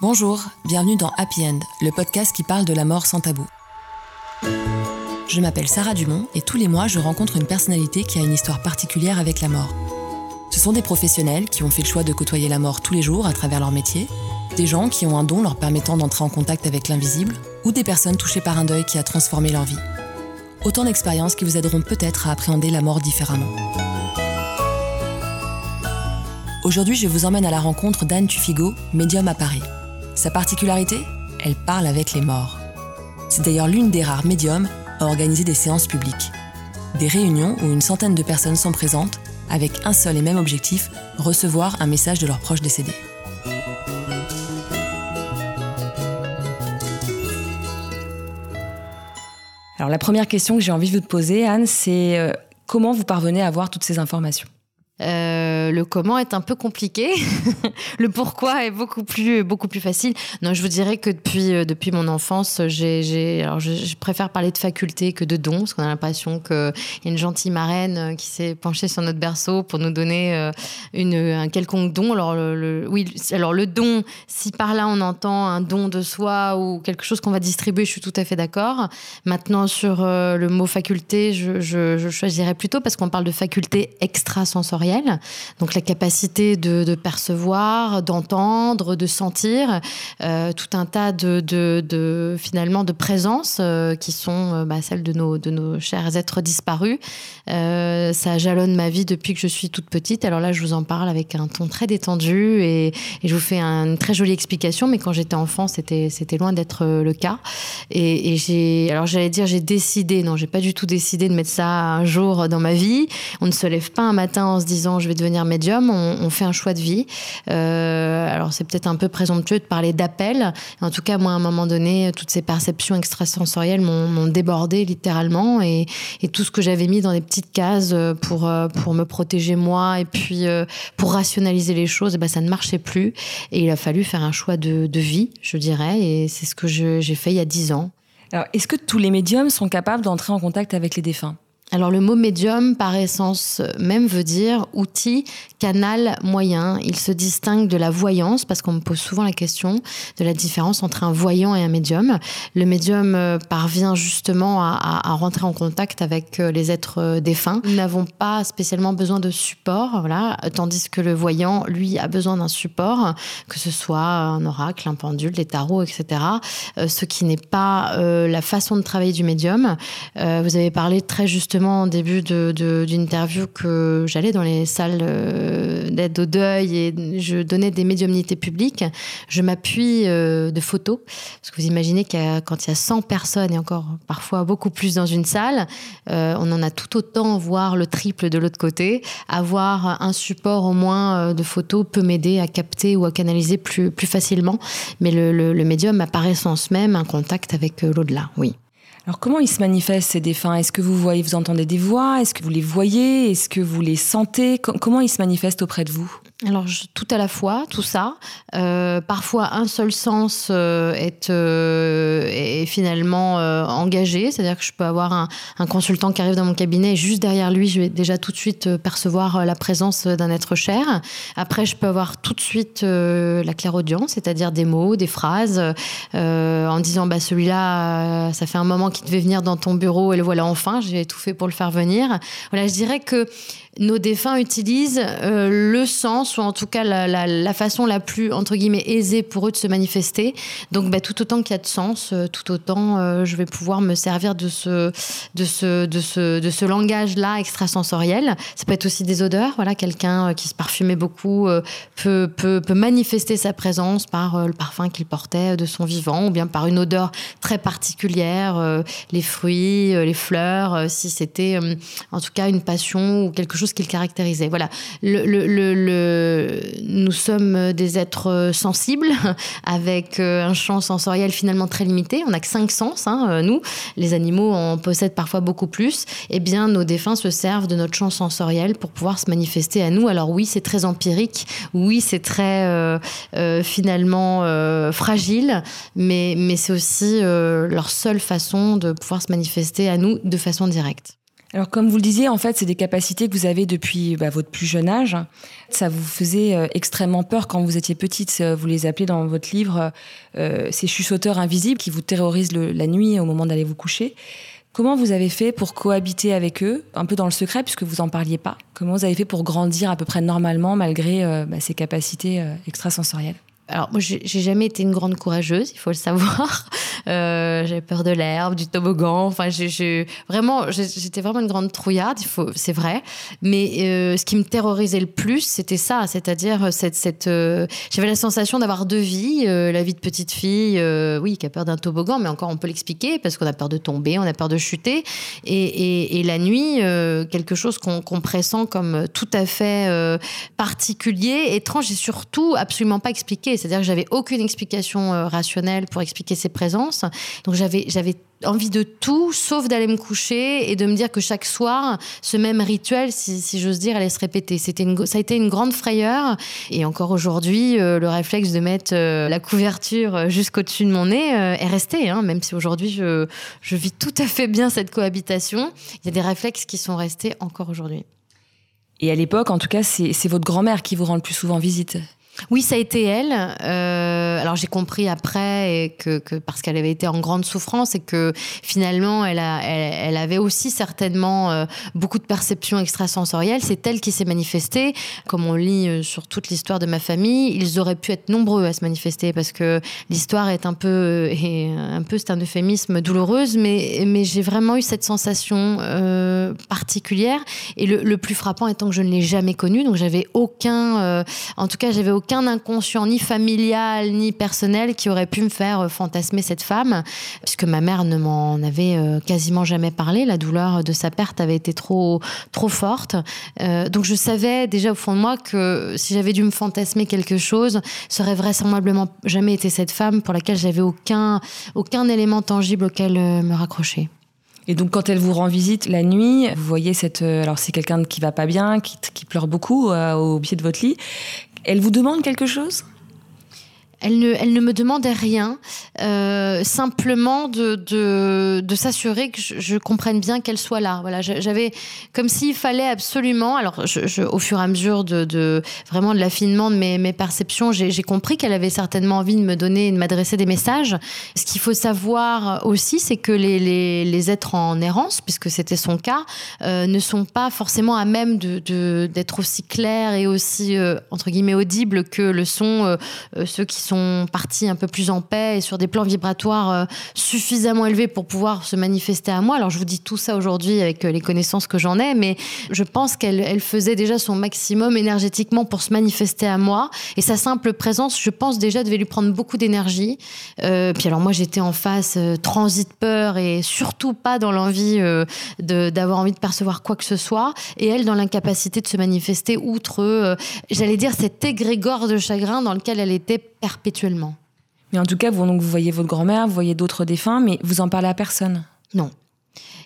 Bonjour, bienvenue dans Happy End, le podcast qui parle de la mort sans tabou. Je m'appelle Sarah Dumont et tous les mois je rencontre une personnalité qui a une histoire particulière avec la mort. Ce sont des professionnels qui ont fait le choix de côtoyer la mort tous les jours à travers leur métier, des gens qui ont un don leur permettant d'entrer en contact avec l'invisible, ou des personnes touchées par un deuil qui a transformé leur vie. Autant d'expériences qui vous aideront peut-être à appréhender la mort différemment. Aujourd'hui, je vous emmène à la rencontre d'Anne Tufigo, médium à Paris. Sa particularité Elle parle avec les morts. C'est d'ailleurs l'une des rares médiums à organiser des séances publiques. Des réunions où une centaine de personnes sont présentes avec un seul et même objectif, recevoir un message de leurs proches décédés. Alors la première question que j'ai envie de vous poser, Anne, c'est euh, comment vous parvenez à avoir toutes ces informations? Euh, le comment est un peu compliqué. le pourquoi est beaucoup plus beaucoup plus facile. Non, je vous dirais que depuis euh, depuis mon enfance, j'ai alors je, préfère parler de faculté que de dons parce qu'on a l'impression qu'il y a une gentille marraine euh, qui s'est penchée sur notre berceau pour nous donner une un quelconque don. Alors le, oui, alors le don, si par là on entend un don de soi ou quelque chose qu'on va distribuer, je suis tout à fait d'accord. Maintenant sur le mot faculté, je, je, je choisirais plutôt parce qu'on parle de faculté extrasensorielle donc la capacité de, percevoir, d'entendre, de sentir, euh, tout un tas de, finalement de présences euh, qui sont euh, bah, celles de nos, chers êtres disparus. ça jalonne ma vie depuis que je suis toute petite. Alors là, je vous en parle avec un ton très détendu et, je vous fais une très jolie explication. Mais quand j'étais enfant, c'était loin d'être le cas. Et, alors j'allais dire j'ai décidé, non, j'ai pas du tout décidé de mettre ça un jour dans ma vie. On ne se lève pas un matin en se disant je vais devenir médium, on, fait un choix de vie. Euh, alors c'est peut-être un peu présomptueux de parler d'appel. En tout cas, moi, à un moment donné, toutes ces perceptions extrasensorielles m'ont débordé littéralement et, tout ce que j'avais mis dans des petites cases pour, euh, pour me protéger moi et puis euh, pour rationaliser les choses, eh ben, ça ne marchait plus. Et il a fallu faire un choix de, de vie, je dirais. Et c'est ce que j'ai fait il y a dix ans. Alors, est-ce que tous les médiums sont capables d'entrer en contact avec les défunts? Alors le mot médium, par essence même, veut dire outil, canal, moyen. Il se distingue de la voyance, parce qu'on me pose souvent la question de la différence entre un voyant et un médium. Le médium euh, parvient justement à, rentrer en contact avec euh, les êtres euh, défunts. Nous n'avons pas spécialement besoin de support, voilà, tandis que le voyant, lui, a besoin d'un support, que ce soit un oracle, un pendule, des tarots, etc. ce qui n'est pas la façon de travailler du médium. vous avez parlé très justement en début d'interview de, que j'allais dans les salles euh, d'aide au deuil et je donnais des médiumnités publiques. Je m'appuie euh, de photos. Parce que vous imaginez que quand il y a 100 personnes et encore parfois beaucoup plus dans une salle, euh, on en a tout autant, voire le triple de l'autre côté. Avoir un support au moins de photos peut m'aider à capter ou à canaliser plus, plus facilement. Mais le, le, le médium a par essence même un contact avec l'au-delà, oui. Alors comment ils se manifestent ces défunts? Est-ce que vous voyez, vous entendez des voix? Est-ce que vous les voyez? Est-ce que vous les sentez? Comment ils se manifestent auprès de vous? Alors tout à la fois, tout ça. Euh, parfois un seul sens euh, est, euh, finalement euh, engagé, c'est-à-dire que je peux avoir un, consultant qui arrive dans mon cabinet et juste derrière lui, je vais déjà tout de suite percevoir la présence d'un être cher. Après, je peux avoir tout de suite la clairaudience, c'est-à-dire des mots, des phrases, en disant bah celui-là, ça fait un moment qu'il devait venir dans ton bureau et le voilà enfin. J'ai tout fait pour le faire venir. Voilà, je dirais que nos défunts utilisent le sens, ou en tout cas la, façon la plus, entre guillemets, aisée pour eux de se manifester. Donc, bah, tout autant qu'il y a de sens, euh, tout autant euh, je vais pouvoir me servir de ce, de ce, de ce, de ce langage-là extrasensoriel. Ça peut être aussi des odeurs. Voilà, quelqu'un qui se parfumait beaucoup peut, peut, peut, manifester sa présence par le parfum qu'il portait de son vivant, ou bien par une odeur très particulière, les fruits, les fleurs, si c'était en tout cas une passion ou quelque chose qu'il caractérisait. Voilà. Le, le, nous sommes des êtres sensibles avec euh, un champ sensoriel finalement très limité. On n'a que cinq sens, hein, euh, nous. Les animaux en possèdent parfois beaucoup plus. Eh bien, nos défunts se servent de notre champ sensoriel pour pouvoir se manifester à nous. Alors oui, c'est très empirique. Oui, c'est très euh, finalement fragile, mais, mais c'est aussi leur seule façon de pouvoir se manifester à nous de façon directe. Alors comme vous le disiez, en fait, c'est des capacités que vous avez depuis bah, votre plus jeune âge. Ça vous faisait euh, extrêmement peur quand vous étiez petite. Vous les appelez dans votre livre euh, ces chuchoteurs invisibles qui vous terrorisent la nuit au moment d'aller vous coucher. Comment vous avez fait pour cohabiter avec eux, un peu dans le secret puisque vous en parliez pas? Comment vous avez fait pour grandir à peu près normalement malgré euh, bah, ces capacités extrasensorielles? Alors moi j'ai jamais été une grande courageuse, il faut le savoir. Euh, j'avais peur de l'herbe, du toboggan. Enfin, vraiment, j'étais vraiment une grande trouillarde. C'est vrai. Mais euh, ce qui me terrorisait le plus, c'était ça, c'est-à-dire cette, euh, j'avais la sensation d'avoir deux vies, la vie de petite fille, oui, qui a peur d'un toboggan, mais encore on peut l'expliquer parce qu'on a peur de tomber, on a peur de chuter, et, la nuit, quelque chose qu'on pressent comme tout à fait particulier, étrange et surtout absolument pas expliqué. C'est-à-dire que j'avais aucune explication rationnelle pour expliquer ses présences. Donc j'avais, j'avais envie de tout, sauf d'aller me coucher et de me dire que chaque soir, ce même rituel, si, j'ose dire, allait se répéter. C'était une, ça a été une grande frayeur. Et encore aujourd'hui, euh, le réflexe de mettre euh, la couverture jusqu'au-dessus de mon nez euh, est resté. Hein, même si aujourd'hui, je, je vis tout à fait bien cette cohabitation, il y a des réflexes qui sont restés encore aujourd'hui. Et à l'époque, en tout cas, c'est, c'est votre grand-mère qui vous rend le plus souvent visite oui, ça a été elle. Euh, alors j'ai compris après que, que parce qu'elle avait été en grande souffrance et que finalement elle, a, elle, avait aussi certainement euh, beaucoup de perceptions extrasensorielles. C'est elle qui s'est manifestée. Comme on lit euh, sur toute l'histoire de ma famille, ils auraient pu être nombreux à se manifester parce que l'histoire est un peu, et un peu c'est un euphémisme douloureuse, mais, mais j'ai vraiment eu cette sensation euh, particulière. Et le, le, plus frappant étant que je ne l'ai jamais connue, donc j'avais aucun, euh, en tout cas j'avais aucun aucun inconscient, ni familial, ni personnel, qui aurait pu me faire euh, fantasmer cette femme, puisque ma mère ne m'en avait euh, quasiment jamais parlé. La douleur de sa perte avait été trop, trop forte. Euh, donc je savais déjà au fond de moi que si j'avais dû me fantasmer quelque chose, ça aurait vraisemblablement jamais été cette femme pour laquelle j'avais aucun, aucun élément tangible auquel me raccrocher. Et donc, quand elle vous rend visite la nuit, vous voyez cette. Alors, c'est quelqu'un qui va pas bien, qui, qui pleure beaucoup au pied de votre lit. Elle vous demande quelque chose? Elle ne, me demandait rien, euh, simplement de, s'assurer que je, comprenne bien qu'elle soit là. Voilà, j'avais comme s'il fallait absolument. Alors, au fur et à mesure de, vraiment de l'affinement de mes, perceptions, j'ai compris qu'elle avait certainement envie de me donner, de m'adresser des messages. Ce qu'il faut savoir aussi, c'est que les, êtres en errance, puisque c'était son cas, euh, ne sont pas forcément à même d'être aussi clairs et aussi euh, entre guillemets audibles que le sont ceux qui sont partis un peu plus en paix et sur des plans vibratoires euh, suffisamment élevés pour pouvoir se manifester à moi. Alors je vous dis tout ça aujourd'hui avec euh, les connaissances que j'en ai, mais je pense qu'elle elle faisait déjà son maximum énergétiquement pour se manifester à moi. Et sa simple présence, je pense déjà, devait lui prendre beaucoup d'énergie. Euh, puis alors moi j'étais en face euh, transit peur et surtout pas dans l'envie d'avoir envie de percevoir quoi que ce soit. Et elle dans l'incapacité de se manifester outre, j'allais dire, cet égrégore de chagrin dans lequel elle était perpétuellement. Mais en tout cas, vous, donc, vous voyez votre grand-mère, vous voyez d'autres défunts, mais vous en parlez à personne Non.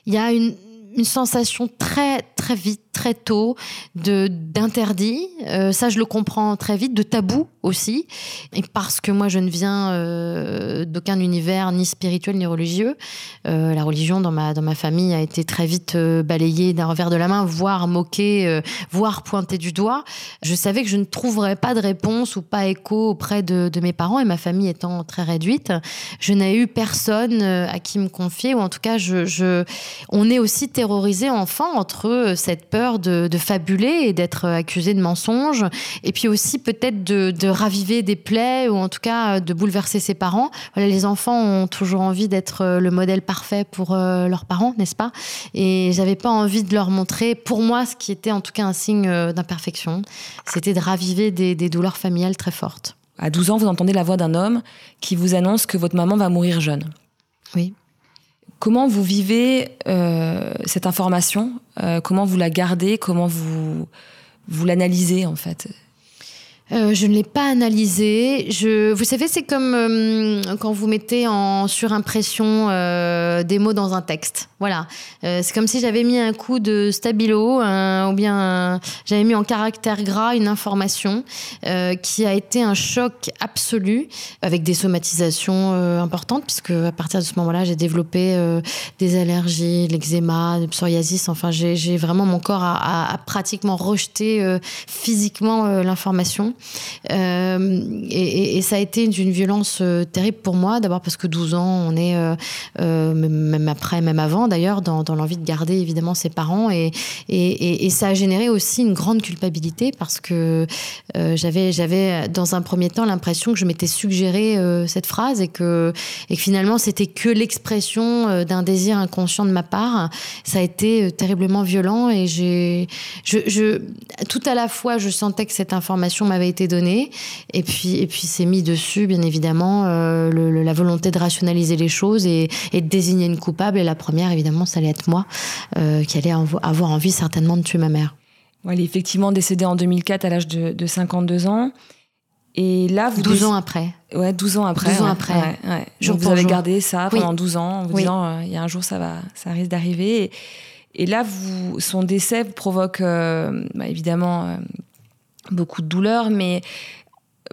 Il y a une, une sensation très très vite, très tôt, de d'interdit. Euh, ça, je le comprends très vite, de tabou aussi. Et parce que moi, je ne viens euh, d'aucun univers ni spirituel ni religieux. Euh, la religion dans ma dans ma famille a été très vite balayée d'un revers de la main, voire moquée, voire pointée du doigt. Je savais que je ne trouverais pas de réponse ou pas écho auprès de, de mes parents et ma famille étant très réduite, je n'ai eu personne à qui me confier ou en tout cas, je, je on est aussi terrorisé enfant entre cette peur de, de fabuler et d'être accusé de mensonge, et puis aussi peut-être de, de, raviver des plaies ou en tout cas de bouleverser ses parents. Voilà, les enfants ont toujours envie d'être le modèle parfait pour euh, leurs parents, n'est-ce pas? Et j'avais pas envie de leur montrer, pour moi, ce qui était en tout cas un signe euh, d'imperfection, c'était de raviver des, des douleurs familiales très fortes. À 12 ans, vous entendez la voix d'un homme qui vous annonce que votre maman va mourir jeune. Oui. Comment vous vivez euh, cette information? Euh, Comment vous la gardez? Comment vous, vous l'analysez en fait? Euh, je ne l'ai pas analysé. Je, vous savez, c'est comme euh, quand vous mettez en surimpression euh, des mots dans un texte. Voilà. c'est comme si j'avais mis un coup de stabilo ou bien j'avais mis en caractère gras une information qui a été un choc absolu avec des somatisations importantes puisque à partir de ce moment-là, j'ai développé des allergies, l'eczéma, le psoriasis. Enfin, j'ai vraiment mon corps a, a pratiquement rejeté physiquement l'information. Euh, et, ça a été d'une violence euh, terrible pour moi, d'abord parce que 12 ans, on est, euh, même après, même avant d'ailleurs, dans, l'envie de garder évidemment ses parents. Et, ça a généré aussi une grande culpabilité parce que j'avais, dans un premier temps l'impression que je m'étais suggéré cette phrase et que, finalement c'était que l'expression d'un désir inconscient de ma part. Ça a été terriblement violent et j'ai, tout à la fois, je sentais que cette information m'avait été donnée. Et puis, et puis c'est mis dessus, bien évidemment, euh, la volonté de rationaliser les choses et, de désigner une coupable. Et la première, évidemment, ça allait être moi, euh, qui allait avoir envie certainement de tuer ma mère. elle est effectivement décédée en 2004 à l'âge de, 52 ans. Et là, vous 12 ans après. Ouais, 12 ans après. 12 ans après. vous avez gardé ça pendant 12 ans, en vous disant, euh, il y a un jour, ça va, ça risque d'arriver. Et, là, vous, son décès vous provoque bah, évidemment beaucoup de douleur, mais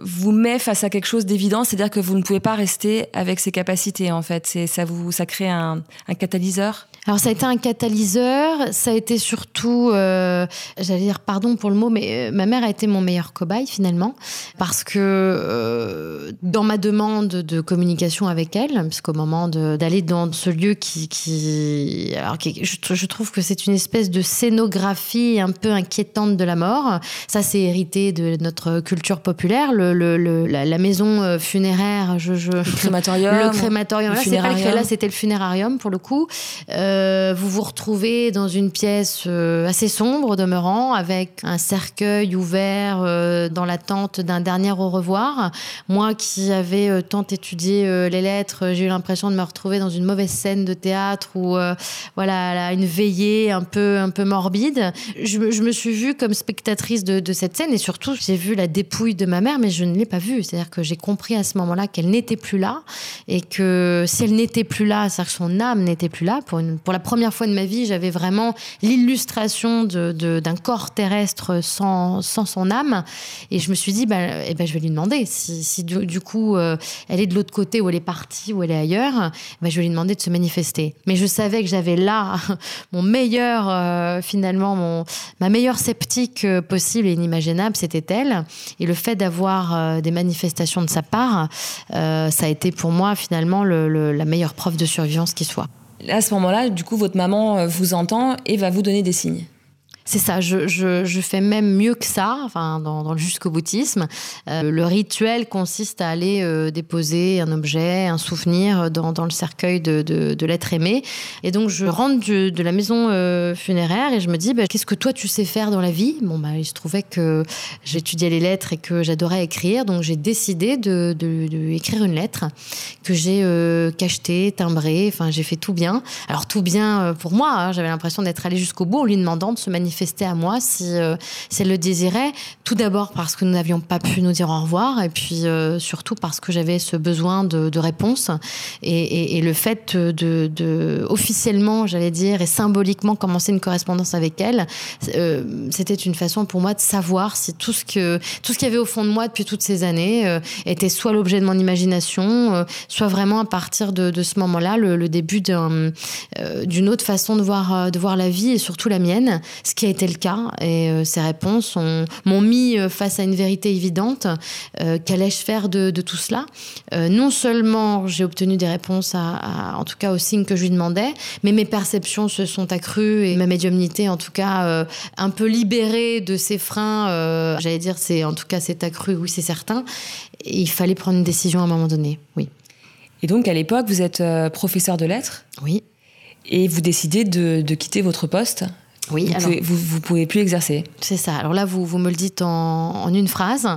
vous met face à quelque chose d'évident, c'est-à-dire que vous ne pouvez pas rester avec ses capacités en fait. C'est ça vous ça crée un, un catalyseur. Alors ça a été un catalyseur, ça a été surtout, euh, j'allais dire pardon pour le mot, mais euh, ma mère a été mon meilleur cobaye finalement, parce que euh, dans ma demande de communication avec elle, puisqu'au moment d'aller dans ce lieu qui, qui, alors je, trouve que c'est une espèce de scénographie un peu inquiétante de la mort. Ça c'est hérité de notre culture populaire, le, le, la, maison funéraire, je, je, le crématorium, le crématorium. Là, là c'était le funérarium pour le coup. Euh, vous vous retrouvez dans une pièce euh, assez sombre demeurant, avec un cercueil ouvert euh, dans l'attente d'un dernier au revoir. Moi qui avais tant étudié les lettres, j'ai eu l'impression de me retrouver dans une mauvaise scène de théâtre ou voilà une veillée un peu un peu morbide. Je, me suis vue comme spectatrice de, de cette scène et surtout j'ai vu la dépouille de ma mère, mais je ne l'ai pas vue. C'est-à-dire que j'ai compris à ce moment-là qu'elle n'était plus là et que si elle n'était plus là, c'est-à-dire que son âme n'était plus là pour une pour la première fois de ma vie, j'avais vraiment l'illustration d'un corps terrestre sans, sans, son âme. Et je me suis dit, bah, eh ben, je vais lui demander si, si du, coup euh, elle est de l'autre côté ou elle est partie ou elle est ailleurs, bah, je vais lui demander de se manifester. Mais je savais que j'avais là mon meilleur, euh, finalement, mon, ma meilleure sceptique euh, possible et inimaginable, c'était elle. Et le fait d'avoir des manifestations de sa part, ça a été pour moi finalement la meilleure preuve de survivance qui soit à ce moment-là, du coup, votre maman euh, vous entend et va vous donner des signes. C'est ça, je, fais même mieux que ça, enfin, dans, le jusqu'au boutisme. Euh, le rituel consiste à aller euh, déposer un objet, un souvenir dans, le cercueil de, l'être aimé. Et donc, je rentre de la maison euh, funéraire et je me dis, bah, qu'est-ce que toi tu sais faire dans la vie? Bon, bah, il se trouvait que j'étudiais les lettres et que j'adorais écrire, donc j'ai décidé de, écrire une lettre que j'ai cachetée, timbrée, enfin, j'ai fait tout bien. Alors, tout bien pour moi, hein, j'avais l'impression d'être allée jusqu'au bout en lui demandant de se manifester à moi si, euh, si elle le désirait. Tout d'abord parce que nous n'avions pas pu nous dire au revoir, et puis euh, surtout parce que j'avais ce besoin de, réponse. Et, le fait de, officiellement, j'allais dire, et symboliquement commencer une correspondance avec elle, euh, c'était une façon pour moi de savoir si tout ce que tout ce qu'il y avait au fond de moi depuis toutes ces années était soit l'objet de mon imagination, soit vraiment à partir de, ce moment-là le, le début d'une autre façon de voir de voir la vie et surtout la mienne, ce qui a été le cas. Et euh, ces réponses m'ont mis euh, face à une vérité évidente. Euh, qu'allais-je faire de, tout cela? Non seulement j'ai obtenu des réponses, à, en tout cas aux signes que je lui demandais, mais mes perceptions se sont accrues et ma médiumnité, en tout cas, un peu libérée de ces freins. J'allais dire, c'est en tout cas, c'est accru, oui, c'est certain. il fallait prendre une décision à un moment donné, oui. Et donc, à l'époque, vous êtes professeur de lettres? Oui. Et vous décidez de quitter votre poste? Oui, vous, alors, pouvez, vous, pouvez plus exercer. C'est ça. Alors là, vous, vous me le dites en, une phrase.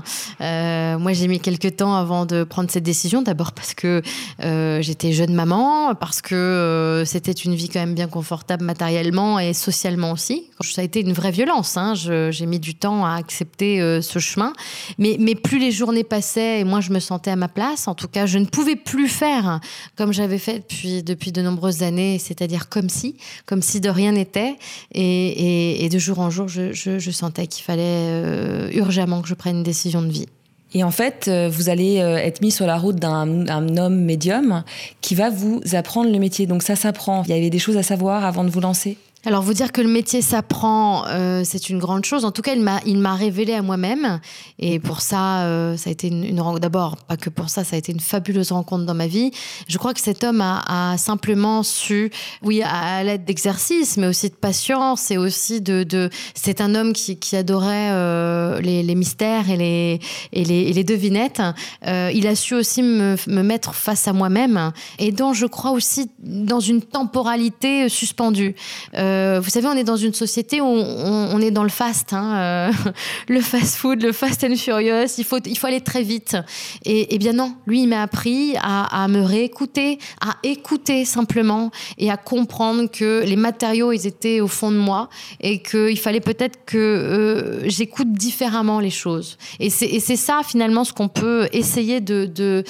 Euh, moi, j'ai mis quelques temps avant de prendre cette décision. D'abord parce que euh, j'étais jeune maman, parce que euh, c'était une vie quand même bien confortable matériellement et socialement aussi. Ça a été une vraie violence. Hein. J'ai mis du temps à accepter ce chemin. Mais, mais plus les journées passaient et moi, je me sentais à ma place. En tout cas, je ne pouvais plus faire comme j'avais fait depuis, depuis de nombreuses années, c'est-à-dire comme si, comme si de rien n'était. Et et, de jour en jour, je, sentais qu'il fallait euh, urgemment que je prenne une décision de vie. Et en fait, euh, vous allez euh, être mis sur la route d'un homme médium qui va vous apprendre le métier. Donc ça s'apprend. Il y avait des choses à savoir avant de vous lancer? Alors vous dire que le métier s'apprend, euh, c'est une grande chose. En tout cas, il m'a révélé à moi-même, et pour ça, euh, ça a été une, une d'abord pas que pour ça, ça a été une fabuleuse rencontre dans ma vie. Je crois que cet homme a, a simplement su, oui, à, l'aide d'exercice, mais aussi de patience, et aussi de, de c'est un homme qui, qui adorait euh, les, les, mystères et les et les, et les devinettes. Euh, il a su aussi me, me mettre face à moi-même, et dont je crois aussi dans une temporalité suspendue. Euh, euh, vous savez, on est dans une société où on, est dans le fast, hein, euh, le fast food, le fast and furious. Il faut, il faut aller très vite. Et, bien non, lui, il m'a appris à, me réécouter, à écouter simplement et à comprendre que les matériaux, ils étaient au fond de moi et qu'il fallait peut-être que euh, j'écoute différemment les choses. Et c'est ça finalement ce qu'on peut essayer de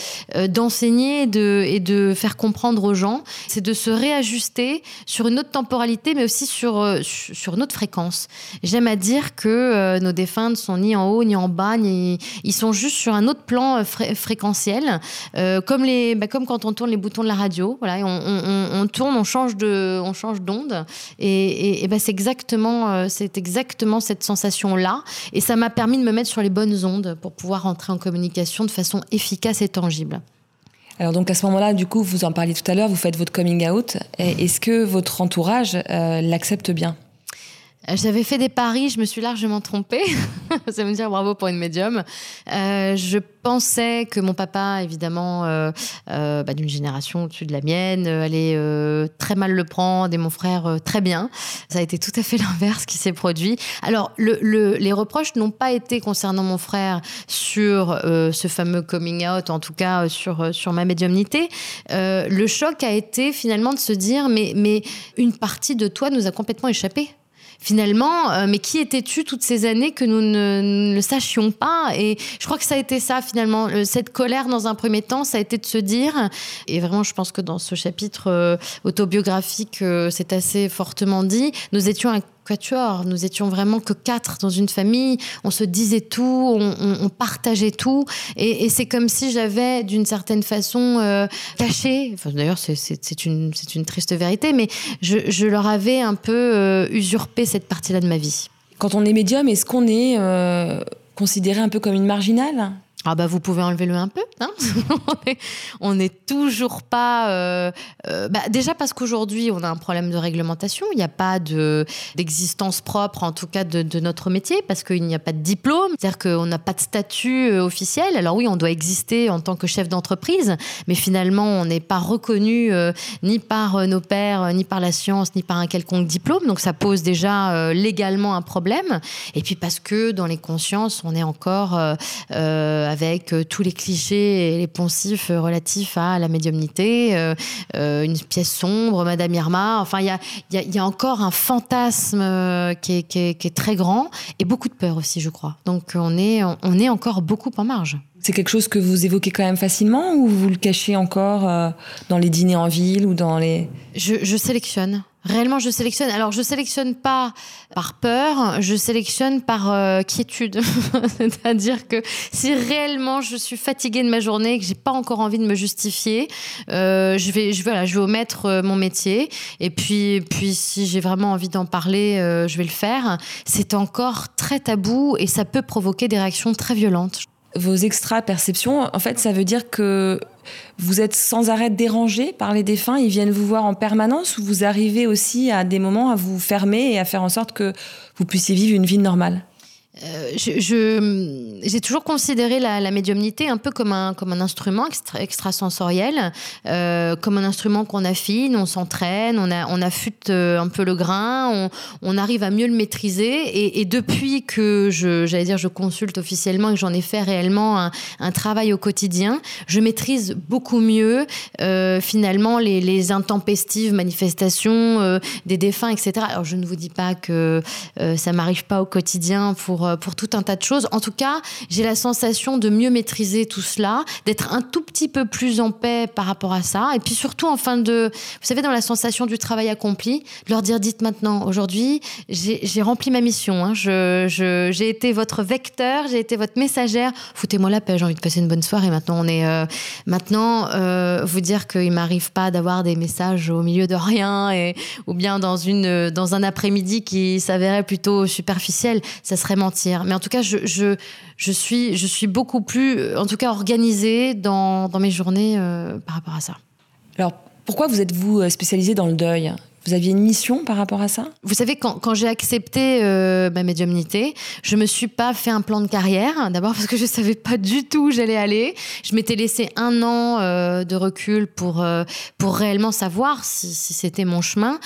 d'enseigner de, et de faire comprendre aux gens, c'est de se réajuster sur une autre temporalité, mais aussi sur, euh, sur notre fréquence. J'aime à dire que euh, nos défunts ne sont ni en haut ni en bas, ni, ils sont juste sur un autre plan euh, fréquentiel, comme, les, bah, comme quand on tourne les boutons de la radio. Voilà, on, on, tourne, on change de, on change d'onde, et, et, bah, c'est exactement, c'est exactement cette sensation-là. Et ça m'a permis de me mettre sur les bonnes ondes pour pouvoir entrer en communication de façon efficace et tangible. Alors donc à ce moment-là, du coup, vous en parliez tout à l'heure, vous faites votre coming out. Est-ce que votre entourage euh, l'accepte bien? J'avais fait des paris, je me suis largement trompée. Ça me dire bravo pour une médium. Euh, je pensais que mon papa, évidemment, euh, euh bah, d'une génération au-dessus de la mienne, euh, allait euh, très mal le prendre et mon frère très bien. Ça a été tout à fait l'inverse qui s'est produit. Alors, le, le, les reproches n'ont pas été concernant mon frère sur ce fameux coming out, en tout cas sur, sur ma médiumnité. le choc a été finalement de se dire, mais, mais une partie de toi nous a complètement échappé finalement, euh, mais qui étais-tu toutes ces années que nous ne, le sachions pas? Et je crois que ça a été ça finalement, cette colère dans un premier temps, ça a été de se dire, et vraiment je pense que dans ce chapitre euh, autobiographique, euh, c'est assez fortement dit, nous étions un quatuor. Nous étions vraiment que quatre dans une famille. On se disait tout, on, partageait tout. Et, c'est comme si j'avais, d'une certaine façon, euh, caché. D'ailleurs, c'est une, triste vérité, mais je, leur avais un peu euh, usurpé cette partie-là de ma vie. Quand on est médium, est-ce qu'on est, euh, considéré un peu comme une marginale? Ah bah vous pouvez enlever le un peu. Hein on n'est toujours pas. Euh, euh, bah déjà parce qu'aujourd'hui on a un problème de réglementation. Il n'y a pas de d'existence propre, en tout cas de, de notre métier, parce qu'il n'y a pas de diplôme, c'est-à-dire qu'on n'a pas de statut euh, officiel. Alors oui, on doit exister en tant que chef d'entreprise, mais finalement on n'est pas reconnu euh, ni par nos pairs, ni par la science, ni par un quelconque diplôme. Donc ça pose déjà légalement un problème. Et puis parce que dans les consciences, on est encore avec euh, tous les clichés et les poncifs euh, relatifs à la médiumnité, euh, une pièce sombre, Madame Irma. Enfin, il y a, y a, encore un fantasme qui est, qui, est, qui est, très grand et beaucoup de peur aussi, je crois. Donc, on est, on est encore beaucoup en marge. C'est quelque chose que vous évoquez quand même facilement ou vous le cachez encore dans les dîners en ville ou dans les... Je, je sélectionne. Réellement, je sélectionne. Alors, je sélectionne pas par peur, je sélectionne par euh, quiétude. C'est-à-dire que si réellement je suis fatiguée de ma journée, que j'ai pas encore envie de me justifier, euh, je vais, je voilà, je vais omettre euh, mon métier. Et puis, puis si j'ai vraiment envie d'en parler, je vais le faire. C'est encore très tabou et ça peut provoquer des réactions très violentes vos extra-perceptions, en fait, ça veut dire que vous êtes sans arrêt dérangé par les défunts, ils viennent vous voir en permanence ou vous arrivez aussi à des moments à vous fermer et à faire en sorte que vous puissiez vivre une vie normale? Euh, je, j'ai toujours considéré la, médiumnité un peu comme un, comme un instrument extrasensoriel, euh, comme un instrument qu'on affine, on s'entraîne, on, a, on affûte euh, un peu le grain, on, on arrive à mieux le maîtriser. Et, depuis que je, j'allais dire, je consulte officiellement et que j'en ai fait réellement un, un, travail au quotidien, je maîtrise beaucoup mieux euh, finalement les, les, intempestives manifestations euh, des défunts, etc. Alors je ne vous dis pas que euh, ça m'arrive pas au quotidien pour, pour tout un tas de choses. En tout cas, j'ai la sensation de mieux maîtriser tout cela, d'être un tout petit peu plus en paix par rapport à ça. Et puis surtout, en fin de, vous savez, dans la sensation du travail accompli, leur dire, dites maintenant, aujourd'hui, j'ai rempli ma mission. Hein. J'ai été votre vecteur, j'ai été votre messagère. Foutez-moi la paix, j'ai envie de passer une bonne soirée. Maintenant, on est, euh, maintenant, euh, vous dire qu'il m'arrive pas d'avoir des messages au milieu de rien et, ou bien dans une, dans un après-midi qui s'avérait plutôt superficiel, ça serait mentir. Mais en tout cas, je, je je suis, je suis beaucoup plus, en tout cas, organisée dans, dans mes journées euh, par rapport à ça. Alors, pourquoi vous êtes-vous euh, spécialisée dans le deuil? Vous aviez une mission par rapport à ça? Vous savez, quand, quand j'ai accepté euh, ma médiumnité, je me suis pas fait un plan de carrière. D'abord parce que je savais pas du tout où j'allais aller. Je m'étais laissé un an de recul pour pour réellement savoir si, si c'était mon chemin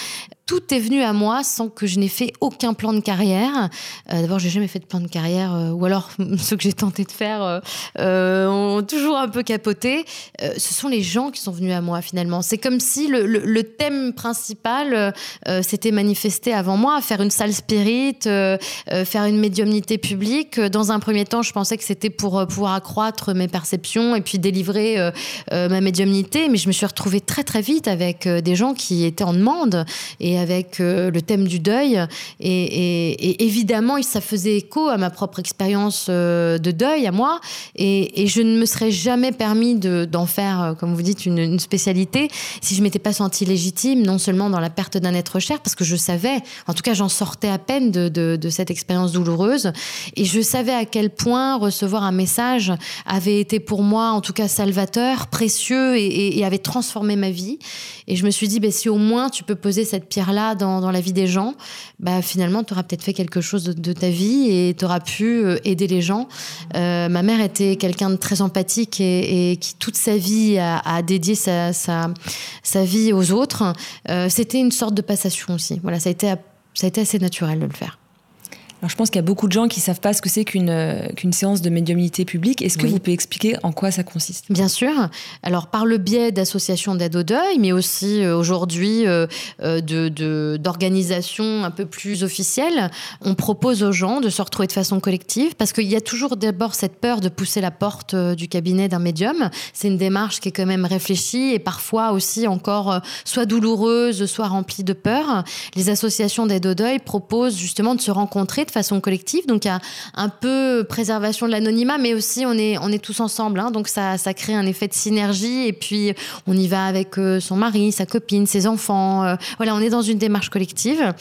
tout est venu à moi sans que je n'ai fait aucun plan de carrière. Euh, D'abord, j'ai jamais fait de plan de carrière, euh, ou alors ceux que j'ai tenté de faire euh, euh, ont toujours un peu capoté. Euh, ce sont les gens qui sont venus à moi finalement. C'est comme si le, le, thème principal s'était manifesté avant moi, faire une salle spirit, faire une médiumnité publique. Dans un premier temps, je pensais que c'était pour pouvoir accroître mes perceptions et puis délivrer ma médiumnité, mais je me suis retrouvée très très vite avec des gens qui étaient en demande et avec euh, le thème du deuil. Et, évidemment, ça faisait écho à ma propre expérience euh, de deuil, à moi. Et, je ne me serais jamais permis d'en faire, euh, comme vous dites, une, spécialité si je m'étais pas sentie légitime, non seulement dans la perte d'un être cher, parce que je savais, en tout cas, j'en sortais à peine de, de cette expérience douloureuse. Et je savais à quel point recevoir un message avait été pour moi, en tout cas, salvateur, précieux et, avait transformé ma vie. Et je me suis dit, ben, si au moins tu peux poser cette pierre là dans, la vie des gens, bah, finalement, tu auras peut-être fait quelque chose de, ta vie et tu auras pu euh, aider les gens. Euh, ma mère était quelqu'un de très empathique et, qui, toute sa vie, a, dédié sa, sa, vie aux autres. Euh, c'était une sorte de passation aussi. Voilà, ça a ça a été assez naturel de le faire. Alors, je pense qu'il y a beaucoup de gens qui savent pas ce que c'est qu'une euh, qu'une séance de médiumnité publique. Est-ce que vous pouvez expliquer en quoi ça consiste? Bien sûr. Alors, par le biais d'associations d'aide au deuil, mais aussi euh, aujourd'hui euh, de d'organisations un peu plus officielles, on propose aux gens de se retrouver de façon collective parce qu'il y a toujours d'abord cette peur de pousser la porte du cabinet d'un médium. C'est une démarche qui est quand même réfléchie et parfois aussi encore soit douloureuse, soit remplie de peur. Les associations d'aide au deuil proposent justement de se rencontrer de façon collective. Donc, il y a un peu préservation de l'anonymat, mais aussi on est, on est tous ensemble. Hein. donc, ça, ça crée un effet de synergie. Et puis, on y va avec euh, son mari, sa copine, ses enfants. Euh, voilà, on est dans une démarche collective.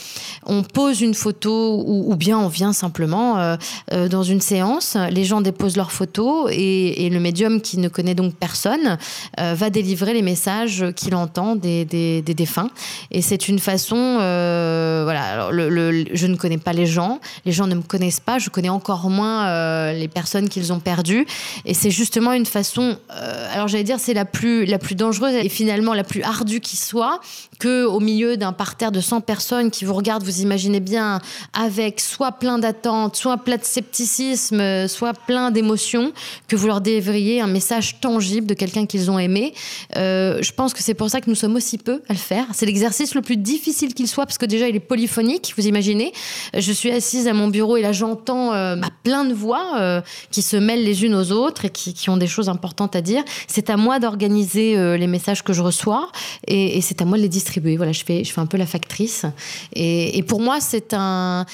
On pose une photo ou, bien on vient simplement euh, dans une séance. Les gens déposent leurs photos et, le médium qui ne connaît donc personne va délivrer les messages qu'il entend des, des, défunts. Et c'est une façon, voilà, alors je ne connais pas les gens, les gens ne me connaissent pas, je connais encore moins euh, les personnes qu'ils ont perdues. Et c'est justement une façon, euh, alors j'allais dire, c'est la plus, la plus dangereuse et finalement la plus ardue qui soit, que au milieu d'un parterre de 100 personnes qui vous regardent, vous imaginez bien, avec soit plein d'attentes, soit plein de scepticisme, soit plein d'émotions, que vous leur dévriez un message tangible de quelqu'un qu'ils ont aimé. Euh, je pense que c'est pour ça que nous sommes aussi peu à le faire. C'est l'exercice le plus difficile qu'il soit, parce que déjà il est polyphonique, vous imaginez. Je suis assise à mon bureau et là j'entends euh, bah, plein de voix euh, qui se mêlent les unes aux autres et qui, ont des choses importantes à dire. C'est à moi d'organiser euh, les messages que je reçois et, c'est à moi de les distribuer. Voilà, je fais, je fais un peu la factrice. Et, pour moi, c'est un,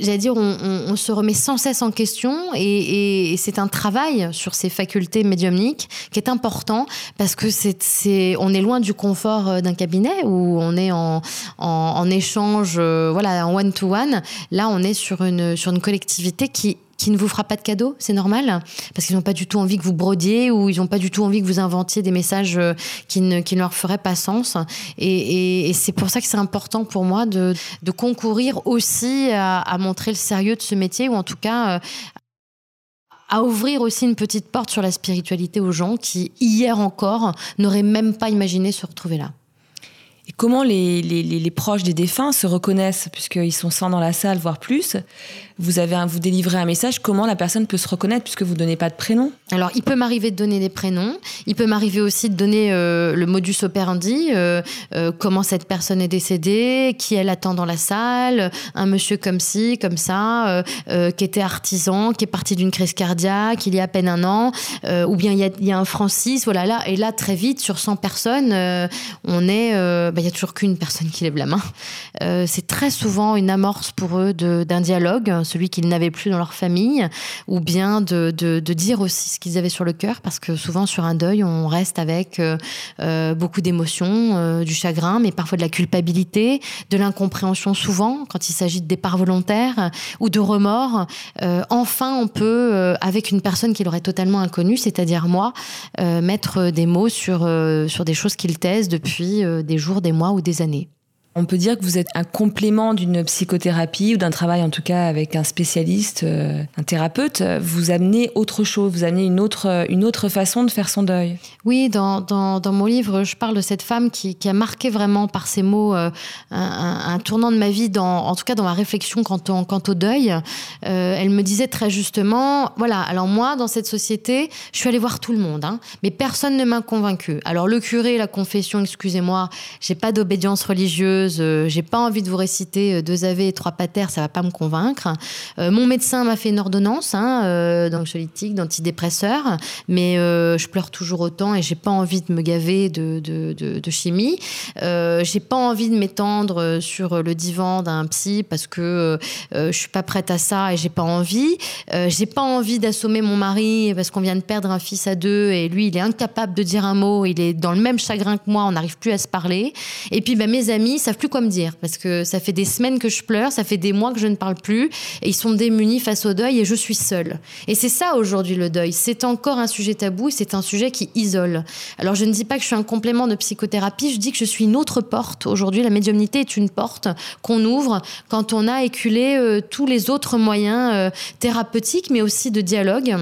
j'allais dire, on, se remet sans cesse en question et, c'est un travail sur ces facultés médiumniques qui est important parce que c'est, on est loin du confort d'un cabinet où on est en, en, en échange, voilà, en one to one. Là, on est sur sur une, sur une collectivité qui, qui ne vous fera pas de cadeau, c'est normal, parce qu'ils n'ont pas du tout envie que vous brodiez ou ils n'ont pas du tout envie que vous inventiez des messages euh, qui ne, qui ne leur feraient pas sens. Et, c'est pour ça que c'est important pour moi de, de concourir aussi à, à, montrer le sérieux de ce métier ou en tout cas euh, à ouvrir aussi une petite porte sur la spiritualité aux gens qui, hier encore, n'auraient même pas imaginé se retrouver là. Comment les, proches des défunts se reconnaissent, puisqu'ils sont 100 dans la salle, voire plus? Vous avez vous délivrez un message, comment la personne peut se reconnaître, puisque vous ne donnez pas de prénom? Alors, il peut m'arriver de donner des prénoms, il peut m'arriver aussi de donner euh, le modus operandi, euh, euh, comment cette personne est décédée, qui elle attend dans la salle, un monsieur comme ci, comme ça, qui était artisan, qui est parti d'une crise cardiaque il y a à peine un an, ou bien il y, a, un Francis, voilà, là, et là, très vite, sur 100 personnes, on est bah, il y a toujours qu'une personne qui lève la main. C'est très souvent une amorce pour eux d'un dialogue, celui qu'ils n'avaient plus dans leur famille, ou bien de, dire aussi ce qu'ils avaient sur le cœur, parce que souvent sur un deuil, on reste avec euh, euh beaucoup d'émotions, euh, du chagrin, mais parfois de la culpabilité, de l'incompréhension souvent quand il s'agit de départ volontaire ou de remords. Enfin, on peut, avec une personne qui leur est totalement inconnue, c'est-à-dire moi, mettre des mots sur, sur des choses qu'ils taisent depuis des jours des mois ou des années. On peut dire que vous êtes un complément d'une psychothérapie ou d'un travail en tout cas avec un spécialiste, euh, un thérapeute. Vous amenez autre chose, vous amenez une autre, une autre façon de faire son deuil. Oui, dans, dans, mon livre, je parle de cette femme qui, qui a marqué vraiment par ses mots euh, un, tournant de ma vie, en tout cas dans ma réflexion quant au, au deuil. Euh, elle me disait très justement, voilà, alors moi, dans cette société, je suis allée voir tout le monde, hein, mais personne ne m'a convaincue. Alors le curé, la confession, excusez-moi, j'ai pas d'obédience religieuse euh, j'ai pas envie de vous réciter euh, deux AV et trois patères, ça va pas me convaincre. Euh, mon médecin m'a fait une ordonnance, hein, d'anxiolytique, d'antidépresseur, mais je pleure toujours autant et j'ai pas envie de me gaver de, de, chimie. j'ai pas envie de m'étendre sur le divan d'un psy parce que je suis pas prête à ça et j'ai pas envie. j'ai pas envie d'assommer mon mari parce qu'on vient de perdre un fils à deux et lui il est incapable de dire un mot, il est dans le même chagrin que moi, on n'arrive plus à se parler. Et puis bah, mes amis, ça plus quoi me dire parce que ça fait des semaines que je pleure, ça fait des mois que je ne parle plus et ils sont démunis face au deuil et je suis seule. Et c'est ça aujourd'hui le deuil. C'est encore un sujet tabou et c'est un sujet qui isole. Alors je ne dis pas que je suis un complément de psychothérapie, je dis que je suis une autre porte. Aujourd'hui, la médiumnité est une porte qu'on ouvre quand on a éculé euh, tous les autres moyens euh, thérapeutiques mais aussi de dialogue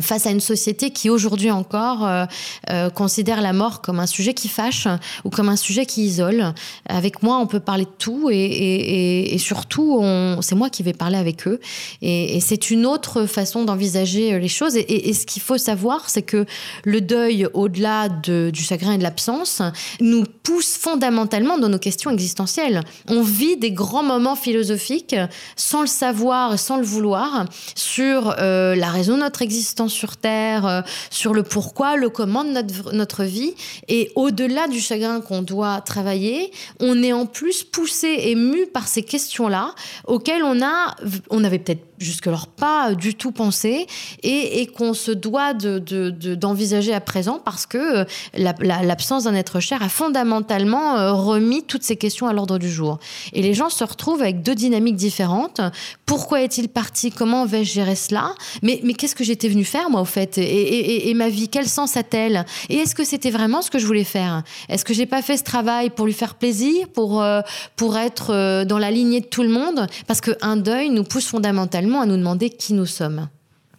face à une société qui aujourd'hui encore euh, euh, considère la mort comme un sujet qui fâche ou comme un sujet qui isole. Avec moi, on peut parler de tout et, et, et surtout, c'est moi qui vais parler avec eux. Et, et c'est une autre façon d'envisager les choses. Et, ce qu'il faut savoir, c'est que le deuil, au-delà de, du chagrin et de l'absence, nous pousse fondamentalement dans nos questions existentielles. On vit des grands moments philosophiques sans le savoir, sans le vouloir, sur euh, la raison de notre existence sur Terre, euh, sur le pourquoi, le comment de notre, notre vie. Et au-delà du chagrin qu'on doit travailler, on est en plus poussé et mu par ces questions-là auxquelles on a, on avait peut-être jusque-là pas du tout pensé et, qu'on se doit d'envisager de, de, à présent parce que euh, l'absence d'un être cher a fondamentalement euh, remis toutes ces questions à l'ordre du jour. Et les gens se retrouvent avec deux dynamiques différentes. Pourquoi est-il parti? Comment vais-je gérer cela? Mais, mais qu'est-ce que j'étais venu faire moi au fait? Et, et, et, ma vie, quel sens a-t-elle? Et est-ce que c'était vraiment ce que je voulais faire? Est-ce que j'ai pas fait ce travail pour lui faire plaisir, pour, euh, pour être dans la lignée de tout le monde? Parce qu'un deuil nous pousse fondamentalement à nous demander qui nous sommes.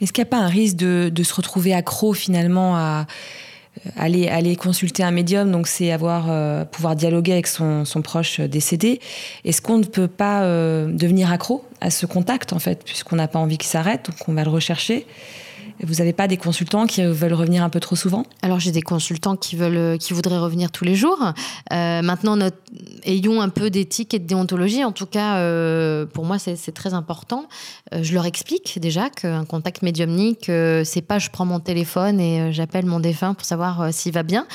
Est-ce qu'il n'y a pas un risque de, se retrouver accro finalement à euh, aller, aller consulter un médium, donc c'est avoir euh, pouvoir dialoguer avec son, son proche décédé. Est-ce qu'on ne peut pas euh, devenir accro à ce contact en fait, puisqu'on n'a pas envie qu'il s'arrête, donc on va le rechercher? Vous n'avez pas des consultants qui veulent revenir un peu trop souvent? Alors j'ai des consultants qui veulent, qui voudraient revenir tous les jours. Euh, maintenant, ayons un peu d'éthique et de déontologie. En tout cas, euh, pour moi, c'est très important. Euh, je leur explique déjà qu'un contact médiumnique, c'est pas je prends mon téléphone et j'appelle mon défunt pour savoir s'il va bien.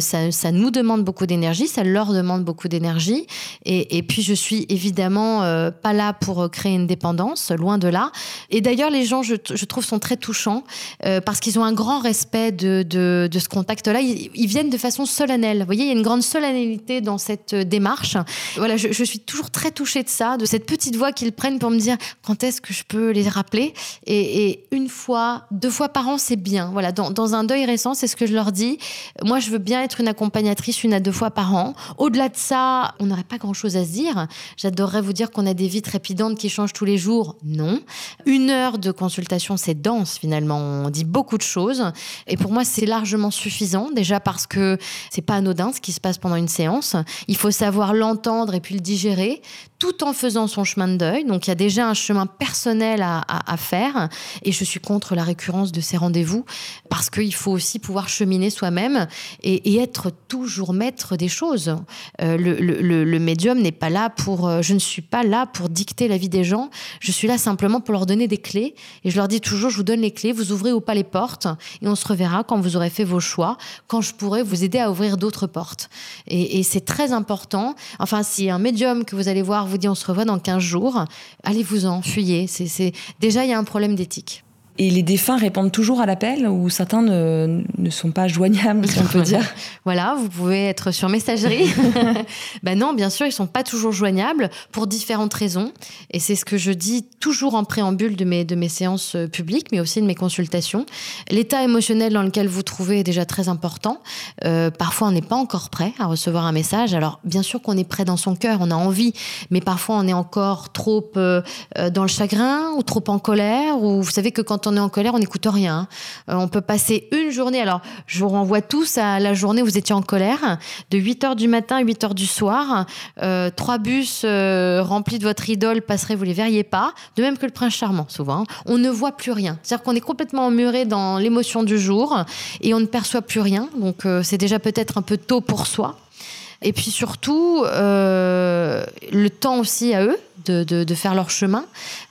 Ça, ça, nous demande beaucoup d'énergie, ça leur demande beaucoup d'énergie. Et, puis je suis évidemment pas là pour créer une dépendance, loin de là. Et d'ailleurs, les gens, je trouve, sont très touchants euh, parce qu'ils ont un grand respect de, ce contact-là. Ils, viennent de façon solennelle. Vous voyez, il y a une grande solennalité dans cette euh, démarche. Voilà, je, suis toujours très touchée de ça, de cette petite voix qu'ils prennent pour me dire quand est-ce que je peux les rappeler? Et, et, une fois, deux fois par an, c'est bien. Voilà, dans, dans un deuil récent, c'est ce que je leur dis. Moi, je veux bien être une accompagnatrice une à deux fois par an. Au-delà de ça, on n'aurait pas grand-chose à se dire. J'adorerais vous dire qu'on a des vies trépidantes qui changent tous les jours. Non. Une heure de consultation, c'est dense finalement m'en dit beaucoup de choses. Et pour moi, c'est largement suffisant. Déjà parce que c'est pas anodin ce qui se passe pendant une séance. Il faut savoir l'entendre et puis le digérer tout en faisant son chemin de deuil. Donc il y a déjà un chemin personnel à, faire. Et je suis contre la récurrence de ces rendez-vous parce qu'il faut aussi pouvoir cheminer soi-même et, être toujours maître des choses. Euh, le, médium n'est pas là pour... Euh, je ne suis pas là pour dicter la vie des gens. Je suis là simplement pour leur donner des clés. Et je leur dis toujours, je vous donne les clés, vous ouvrez ou pas les portes. Et on se reverra quand vous aurez fait vos choix, quand je pourrai vous aider à ouvrir d'autres portes. Et, et c'est très important. Enfin, si un médium que vous allez voir vous dit on se revoit dans 15 jours, allez-vous-en, fuyez. C'est, Déjà, il y a un problème d'éthique. Et les défunts répondent toujours à l'appel ou certains ne, ne, sont pas joignables, si on peut dire? Voilà, vous pouvez être sur messagerie. ben non, bien sûr, ils sont pas toujours joignables pour différentes raisons. Et c'est ce que je dis toujours en préambule de mes, de mes séances euh, publiques, mais aussi de mes consultations. L'état émotionnel dans lequel vous trouvez est déjà très important. Euh, parfois, on n'est pas encore prêt à recevoir un message. Alors, bien sûr qu'on est prêt dans son cœur, on a envie, mais parfois on est encore trop euh, dans le chagrin ou trop en colère. Ou vous savez que quand on est en colère, on n'écoute rien. Euh, on peut passer une journée. Alors, je vous renvoie tous à la journée où vous étiez en colère, de 8 h du matin à 8 h du soir. Euh, trois bus euh, remplis de votre idole passeraient, vous les verriez pas. De même que le prince charmant, souvent. On ne voit plus rien. C'est-à-dire qu'on est complètement emmuré dans l'émotion du jour et on ne perçoit plus rien. Donc, c'est déjà peut-être un peu tôt pour soi. Et puis surtout, le temps aussi à eux de, faire leur chemin,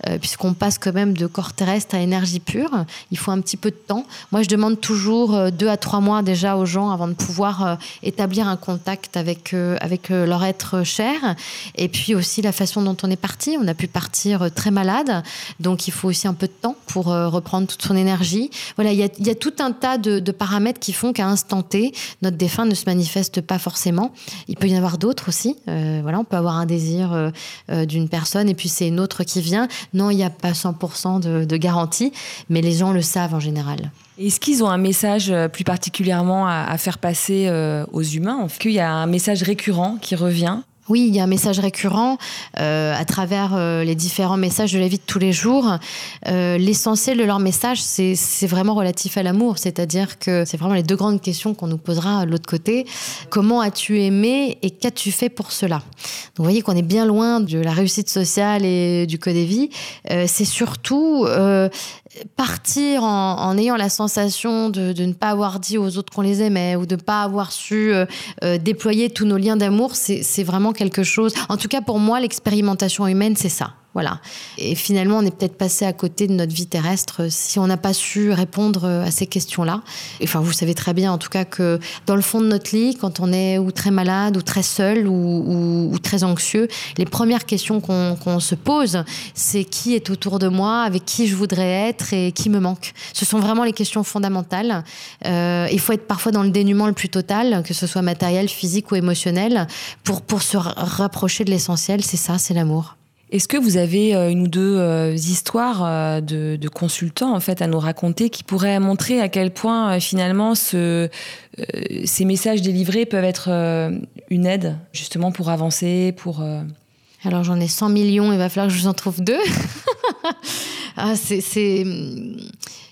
euh, puisqu'on passe quand même de corps terrestre à énergie pure. Il faut un petit peu de temps. Moi, je demande toujours euh, deux à trois mois déjà aux gens avant de pouvoir euh, établir un contact avec, avec leur être cher. Et puis aussi la façon dont on est parti. On a pu partir très malade, donc il faut aussi un peu de temps pour reprendre toute son énergie. Voilà, il y a, tout un tas de, de paramètres qui font qu'à instant T, notre défunt ne se manifeste pas forcément. Il peut y en avoir d'autres aussi. voilà, on peut avoir un désir d'une personne et puis c'est une autre qui vient. Non, il n'y a pas 100% de, garantie, mais les gens le savent en général. Est-ce qu'ils ont un message euh, plus particulièrement à, faire passer euh, aux humains? Qu'il y a un message récurrent qui revient? Oui, il y a un message récurrent euh, à travers euh, les différents messages de la vie de tous les jours. Euh, l'essentiel de leur message, c'est vraiment relatif à l'amour, c'est-à-dire que c'est vraiment les deux grandes questions qu'on nous posera de l'autre côté. Comment as-tu aimé et qu'as-tu fait pour cela? Donc vous voyez qu'on est bien loin de la réussite sociale et du code des vies. c'est surtout partir en, ayant la sensation de, ne pas avoir dit aux autres qu'on les aimait ou de ne pas avoir su euh, euh, déployer tous nos liens d'amour, c'est vraiment quelque chose. En tout cas, pour moi, l'expérimentation humaine, c'est ça. Voilà. Et finalement, on est peut-être passé à côté de notre vie terrestre si on n'a pas su répondre à ces questions-là. Enfin, vous savez très bien, en tout cas, que dans le fond de notre lit, quand on est ou très malade, ou très seul, ou, très anxieux, les premières questions qu'on se pose, c'est qui est autour de moi, avec qui je voudrais être et qui me manque. Ce sont vraiment les questions fondamentales. Euh, il faut être parfois dans le dénuement le plus total, que ce soit matériel, physique ou émotionnel, pour, pour se rapprocher de l'essentiel. C'est ça, c'est l'amour. Est-ce que vous avez euh, une ou deux euh, histoires euh, de, consultants en fait à nous raconter qui pourraient montrer à quel point finalement ce, ces messages délivrés peuvent être une aide justement pour avancer, pour alors j'en ai 100 millions, il va falloir que je vous en trouve deux. ah, c'est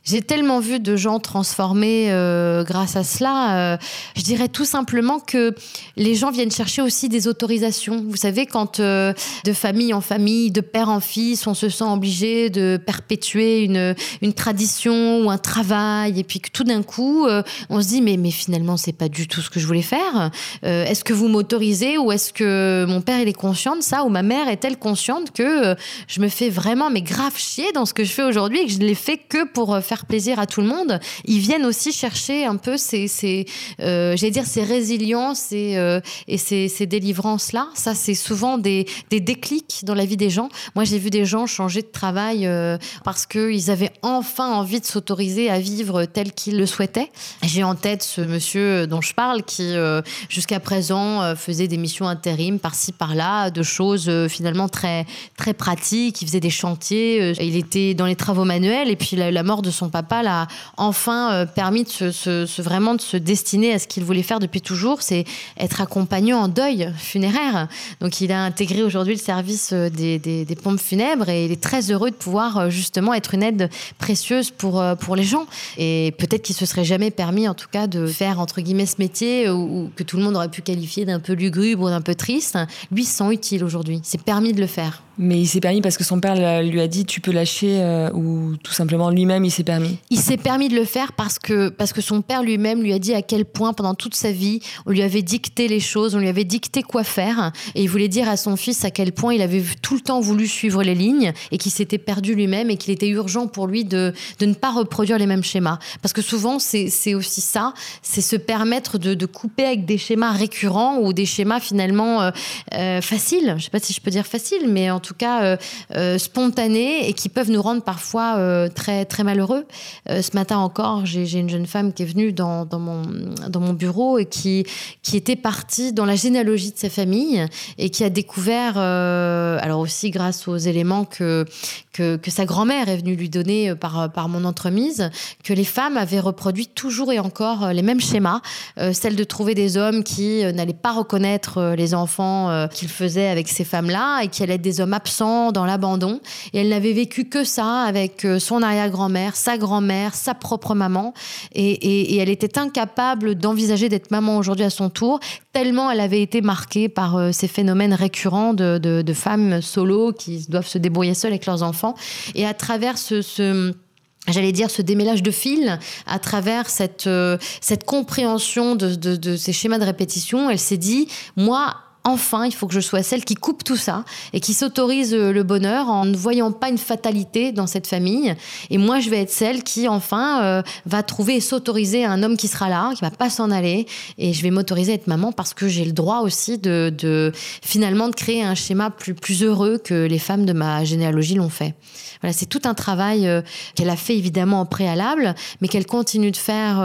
j'ai tellement vu de gens transformés euh, grâce à cela. Euh, je dirais tout simplement que les gens viennent chercher aussi des autorisations. Vous savez, quand euh, de famille en famille, de père en fils, on se sent obligé de perpétuer une, une tradition ou un travail, et puis que tout d'un coup, on se dit mais, mais finalement, c'est pas du tout ce que je voulais faire. est-ce que vous m'autorisez ou est-ce que mon père il est conscient de ça ou ma mère est-elle consciente que je me fais vraiment mais grave chier dans ce que je fais aujourd'hui et que je ne l'ai fait que pour faire plaisir à tout le monde, ils viennent aussi chercher un peu ces, euh, j'allais dire, ces résiliences et, euh, ces, ces délivrances-là. Ça, c'est souvent des, des, déclics dans la vie des gens. Moi, j'ai vu des gens changer de travail euh, parce qu'ils avaient enfin envie de s'autoriser à vivre tel qu'ils le souhaitaient. J'ai en tête ce monsieur dont je parle qui, jusqu'à présent, faisait des missions intérim par-ci, par-là, de choses finalement très, très pratiques. Il faisait des chantiers, il était dans les travaux manuels et puis la mort de son son papa l'a enfin permis de se, vraiment de se destiner à ce qu'il voulait faire depuis toujours, c'est être accompagnant en deuil funéraire. Donc il a intégré aujourd'hui le service des, des, pompes funèbres et il est très heureux de pouvoir justement être une aide précieuse pour, pour les gens. Et peut-être qu'il se serait jamais permis en tout cas de faire entre guillemets ce métier ou, que tout le monde aurait pu qualifier d'un peu lugubre, d'un peu triste. Lui se sent utile aujourd'hui. C'est permis de le faire. Mais il s'est permis parce que son père lui a dit tu peux lâcher euh, ou tout simplement lui-même il s'est permis Il s'est permis de le faire parce que, parce que son père lui-même lui a dit à quel point pendant toute sa vie on lui avait dicté les choses, on lui avait dicté quoi faire et il voulait dire à son fils à quel point il avait tout le temps voulu suivre les lignes et qu'il s'était perdu lui-même et qu'il était urgent pour lui de, de ne pas reproduire les mêmes schémas. Parce que souvent c'est aussi ça, c'est se permettre de, de, couper avec des schémas récurrents ou des schémas finalement euh, euh, faciles. Je sais pas si je peux dire facile, mais en tout tout cas euh, euh, spontanés et qui peuvent nous rendre parfois euh, très, très malheureux. ce matin encore, j'ai une jeune femme qui est venue dans, dans, mon, dans mon bureau et qui, qui était partie dans la généalogie de sa famille et qui a découvert, alors aussi grâce aux éléments que, que, que sa grand-mère est venue lui donner par, par mon entremise, que les femmes avaient reproduit toujours et encore les mêmes schémas, celle de trouver des hommes qui n'allaient pas reconnaître les enfants qu'ils faisaient avec ces femmes-là et qui allaient être des hommes absent, dans l'abandon. Et elle n'avait vécu que ça avec euh, son arrière-grand-mère, sa grand-mère, sa propre maman. Et, elle était incapable d'envisager d'être maman aujourd'hui à son tour, tellement elle avait été marquée par euh, ces phénomènes récurrents de, femmes solo qui doivent se débrouiller seules avec leurs enfants. Et à travers ce, j'allais dire ce démêlage de fils à travers cette, euh, compréhension de, ces schémas de répétition, elle s'est dit, moi, enfin, il faut que je sois celle qui coupe tout ça et qui s'autorise euh, le bonheur en ne voyant pas une fatalité dans cette famille. Et moi, je vais être celle qui, enfin, euh, va trouver et s'autoriser un homme qui sera là, qui va pas s'en aller. Et je vais m'autoriser à être maman parce que j'ai le droit aussi de, finalement de créer un schéma plus, plus heureux que les femmes de ma généalogie l'ont fait. Voilà, c'est tout un travail euh, qu'elle a fait évidemment en préalable, mais qu'elle continue de faire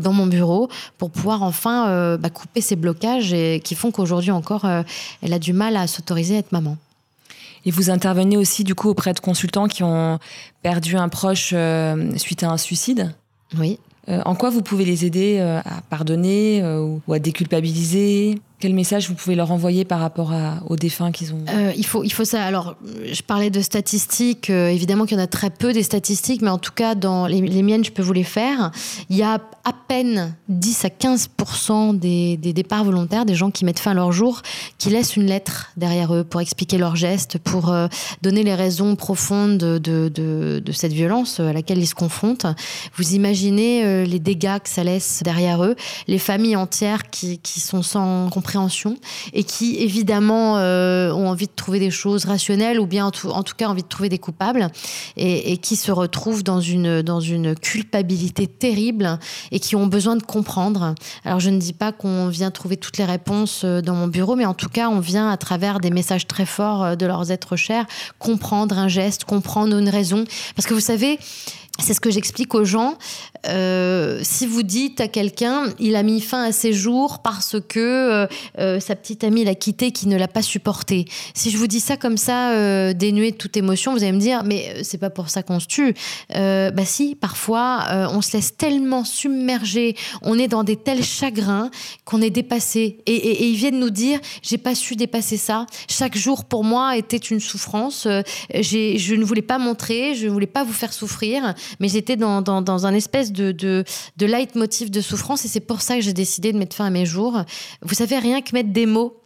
dans mon bureau pour pouvoir enfin bah, couper ces blocages qui font qu'aujourd'hui encore euh, elle a du mal à s'autoriser à être maman. Et vous intervenez aussi du coup auprès de consultants qui ont perdu un proche euh, suite à un suicide? Oui. Euh, en quoi vous pouvez les aider à pardonner ou à déculpabiliser? Quel message vous pouvez leur envoyer par rapport aux défunts qu'ils ont euh, Il faut, il faut ça. Alors, je parlais de statistiques. Euh, évidemment qu'il y en a très peu des statistiques, mais en tout cas, dans les, miennes, je peux vous les faire. Il y a à peine 10 à 15 des, des, départs volontaires, des gens qui mettent fin à leur jour, qui laissent une lettre derrière eux pour expliquer leurs gestes, pour euh, donner les raisons profondes de, de, de, cette violence à laquelle ils se confrontent. Vous imaginez les dégâts que ça laisse derrière eux, les familles entières qui, qui sont sans et qui évidemment euh, ont envie de trouver des choses rationnelles ou bien en tout, cas envie de trouver des coupables et, qui se retrouvent dans une, dans une culpabilité terrible et qui ont besoin de comprendre. Alors je ne dis pas qu'on vient trouver toutes les réponses euh, dans mon bureau, mais en tout cas on vient à travers des messages très forts euh, de leurs êtres chers comprendre un geste, comprendre une raison. Parce que vous savez, c'est ce que j'explique aux gens. Euh, si vous dites à quelqu'un, il a mis fin à ses jours parce que euh, euh, sa petite amie l'a quitté, qui ne l'a pas supporté. Si je vous dis ça comme ça, dénué de toute émotion, vous allez me dire, mais c'est pas pour ça qu'on se tue. bah si, parfois, on se laisse tellement submerger, on est dans des tels chagrins qu'on est dépassé. Et, et, ils viennent nous dire, j'ai pas su dépasser ça. Chaque jour pour moi était une souffrance. je ne voulais pas montrer, je ne voulais pas vous faire souffrir mais j'étais dans, dans, un espèce de, de, de leitmotiv de souffrance et c'est pour ça que j'ai décidé de mettre fin à mes jours. Vous savez, rien que mettre des mots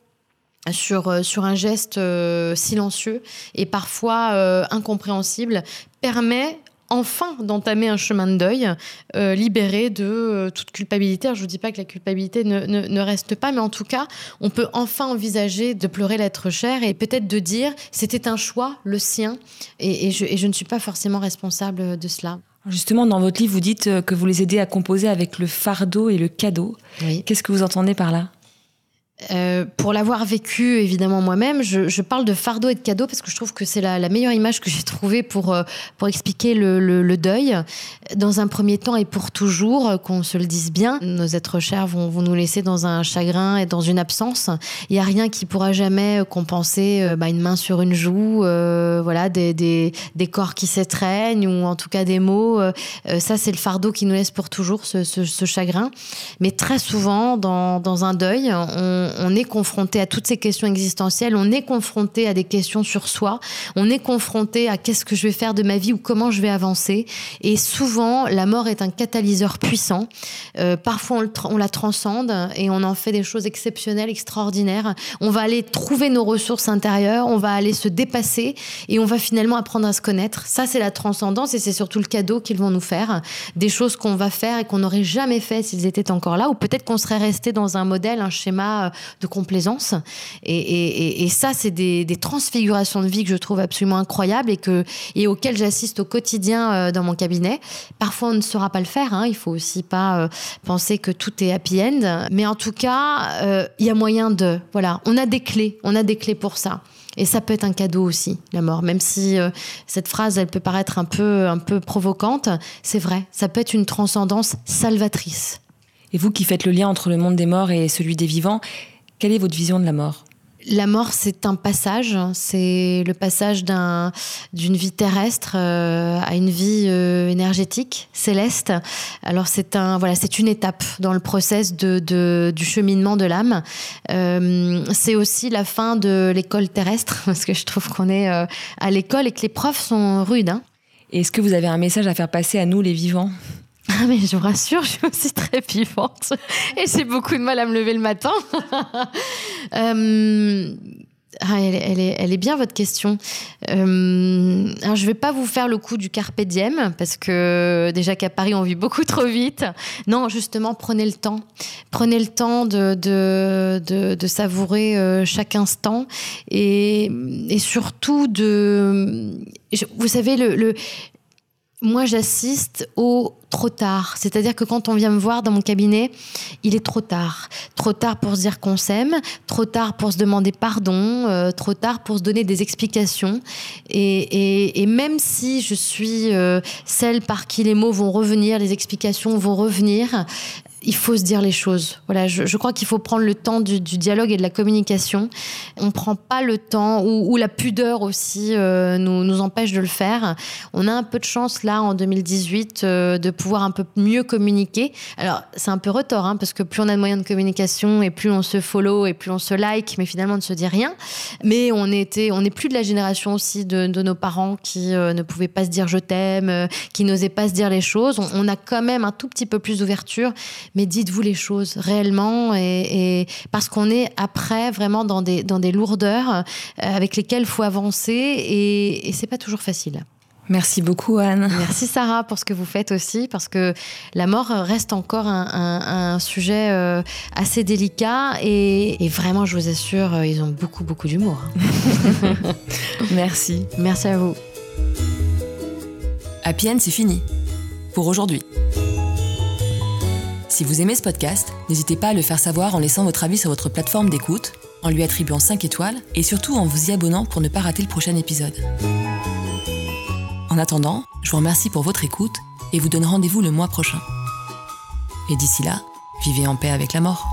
sur, euh, sur un geste euh, silencieux et parfois euh, incompréhensible permet enfin d'entamer un chemin de deuil, libéré de toute culpabilité. je ne vous dis pas que la culpabilité ne, ne, reste pas, mais en tout cas, on peut enfin envisager de pleurer l'être cher et peut-être de dire c'était un choix, le sien, et, je, et je ne suis pas forcément responsable de cela. Justement, dans votre livre, vous dites euh, que vous les aidez à composer avec le fardeau et le cadeau. Qu'est-ce que vous entendez par là? Euh, pour l'avoir vécu évidemment moi-même, je, parle de fardeau et de cadeau parce que je trouve que c'est la, meilleure image que j'ai trouvée pour, euh, pour expliquer le, deuil. Dans un premier temps et pour toujours, euh, qu'on se le dise bien, nos êtres chers vont, vont nous laisser dans un chagrin et dans une absence. Il n'y a rien qui pourra jamais compenser bah, une main sur une joue, voilà, des, des, des, corps qui s'étreignent ou en tout cas des mots. ça, c'est le fardeau qui nous laisse pour toujours ce, ce, ce chagrin. Mais très souvent, dans, dans un deuil, on on, est confronté à toutes ces questions existentielles, on est confronté à des questions sur soi, on est confronté à qu'est-ce que je vais faire de ma vie ou comment je vais avancer. Et souvent, la mort est un catalyseur puissant. Euh, parfois, on, la transcende et on en fait des choses exceptionnelles, extraordinaires. On va aller trouver nos ressources intérieures, on va aller se dépasser et on va finalement apprendre à se connaître. Ça, c'est la transcendance et c'est surtout le cadeau qu'ils vont nous faire. Des choses qu'on va faire et qu'on n'aurait jamais fait s'ils étaient encore là, ou peut-être qu'on serait resté dans un modèle, un schéma euh, de complaisance. Et, ça, c'est des, transfigurations de vie que je trouve absolument incroyables et, que, et auxquelles j'assiste au quotidien euh, dans mon cabinet. Parfois, on ne saura pas le faire. Hein. Il faut aussi pas euh, penser que tout est happy end. Mais en tout cas, euh, il y a moyen de. Voilà, on a des clés. On a des clés pour ça. Et ça peut être un cadeau aussi, la mort. Même si cette phrase, elle peut paraître un peu, un peu provocante, c'est vrai. Ça peut être une transcendance salvatrice. Et vous qui faites le lien entre le monde des morts et celui des vivants, quelle est votre vision de la mort? La mort, c'est un passage, c'est le passage d'une vie terrestre euh, à une vie euh, énergétique, céleste. Alors c'est un, voilà, c'est une étape dans le process de, du cheminement de l'âme. Euh, c'est aussi la fin de l'école terrestre, parce que je trouve qu'on est à l'école et que les profs sont rudes. Hein. Est-ce que vous avez un message à faire passer à nous, les vivants? Ah mais je vous rassure, je suis aussi très vivante et j'ai beaucoup de mal à me lever le matin. euh, ah, elle, est, bien votre question. Euh, alors je vais pas vous faire le coup du carpe diem parce que déjà qu'à Paris on vit beaucoup trop vite. Non, justement prenez le temps, prenez le temps de savourer euh, chaque instant et, surtout de, vous savez moi, j'assiste au trop tard. C'est-à-dire que quand on vient me voir dans mon cabinet, il est trop tard. Trop tard pour se dire qu'on s'aime, trop tard pour se demander pardon, euh, trop tard pour se donner des explications. Et, même si je suis euh, celle par qui les mots vont revenir, les explications vont revenir, il faut se dire les choses. Voilà, je, crois qu'il faut prendre le temps du, dialogue et de la communication. On prend pas le temps ou, la pudeur aussi euh, nous, nous empêche de le faire. On a un peu de chance là en 2018 euh, de pouvoir un peu mieux communiquer. Alors c'est un peu retort hein, parce que plus on a de moyens de communication et plus on se follow et plus on se like, mais finalement on ne se dit rien. Mais on était, on n'est plus de la génération aussi de, nos parents qui euh, ne pouvaient pas se dire je t'aime, qui n'osaient pas se dire les choses. On a quand même un tout petit peu plus d'ouverture mais dites-vous les choses réellement et, parce qu'on est après vraiment dans des, dans des lourdeurs euh, avec lesquelles il faut avancer et, et c'est pas toujours facile. Merci beaucoup Anne. Merci Sarah pour ce que vous faites aussi, parce que la mort reste encore un, sujet euh, assez délicat et, et, vraiment, je vous assure, euh, ils ont beaucoup, beaucoup d'humour. Merci. Merci à vous. Happy End, c'est fini. Pour aujourd'hui. Si vous aimez ce podcast, n'hésitez pas à le faire savoir en laissant votre avis sur votre plateforme d'écoute, en lui attribuant 5 étoiles et surtout en vous y abonnant pour ne pas rater le prochain épisode. En attendant, je vous remercie pour votre écoute et vous donne rendez-vous le mois prochain. Et d'ici là, vivez en paix avec la mort.